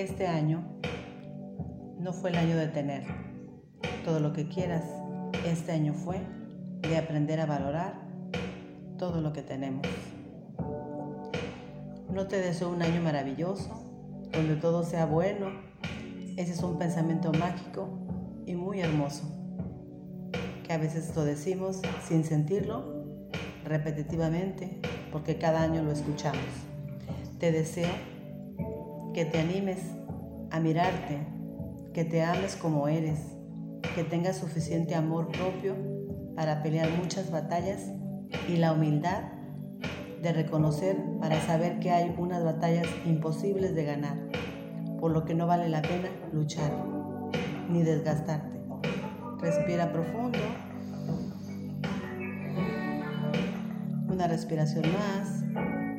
Este año no fue el año de tener todo lo que quieras. Este año fue de aprender a valorar todo lo que tenemos. No te deseo un año maravilloso, donde todo sea bueno. Ese es un pensamiento mágico y muy hermoso, que a veces lo decimos sin sentirlo, repetitivamente, porque cada año lo escuchamos. Te deseo que te animes a mirarte, que te ames como eres, que tengas suficiente amor propio para pelear muchas batallas y la humildad de reconocer para saber que hay unas batallas imposibles de ganar, por lo que no vale la pena luchar ni desgastarte. Respira profundo. Una respiración más.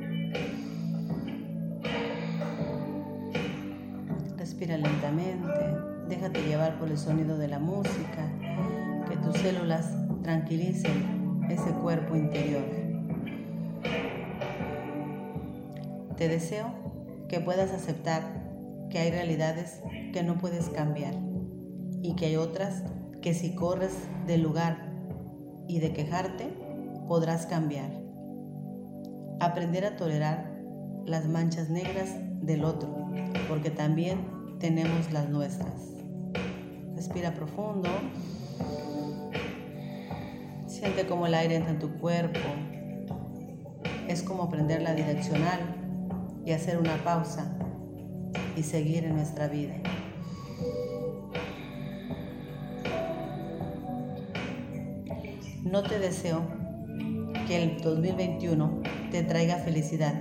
Lentamente, déjate llevar por el sonido de la música, que tus células tranquilicen ese cuerpo interior. Te deseo que puedas aceptar que hay realidades que no puedes cambiar y que hay otras que si corres del lugar y de quejarte, podrás cambiar. Aprender a tolerar las manchas negras del otro, porque también tenemos las nuestras. Respira profundo. Siente como el aire entra en tu cuerpo. Es como prender la direccional y hacer una pausa y seguir en nuestra vida. No te deseo que el 2021 te traiga felicidad.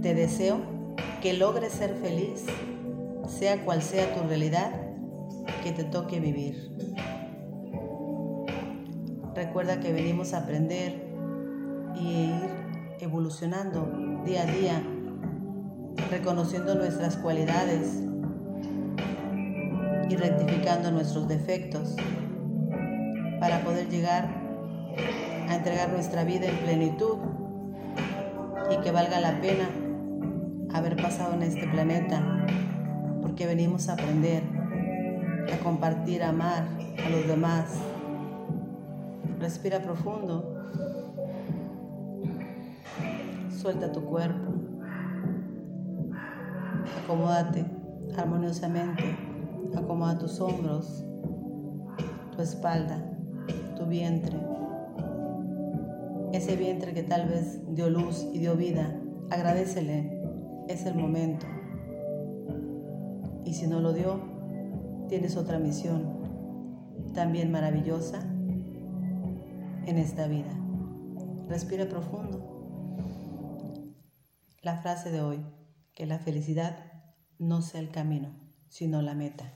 Te deseo que logres ser feliz sea cual sea tu realidad que te toque vivir. Recuerda que venimos a aprender y ir evolucionando día a día, reconociendo nuestras cualidades y rectificando nuestros defectos para poder llegar a entregar nuestra vida en plenitud y que valga la pena haber pasado en este planeta porque venimos a aprender, a compartir, a amar a los demás. Respira profundo. Suelta tu cuerpo. Acomódate armoniosamente. Acomoda tus hombros, tu espalda, tu vientre. Ese vientre que tal vez dio luz y dio vida. Agradecele. Es el momento. Y si no lo dio, tienes otra misión también maravillosa en esta vida. Respira profundo. La frase de hoy, que la felicidad no sea el camino, sino la meta.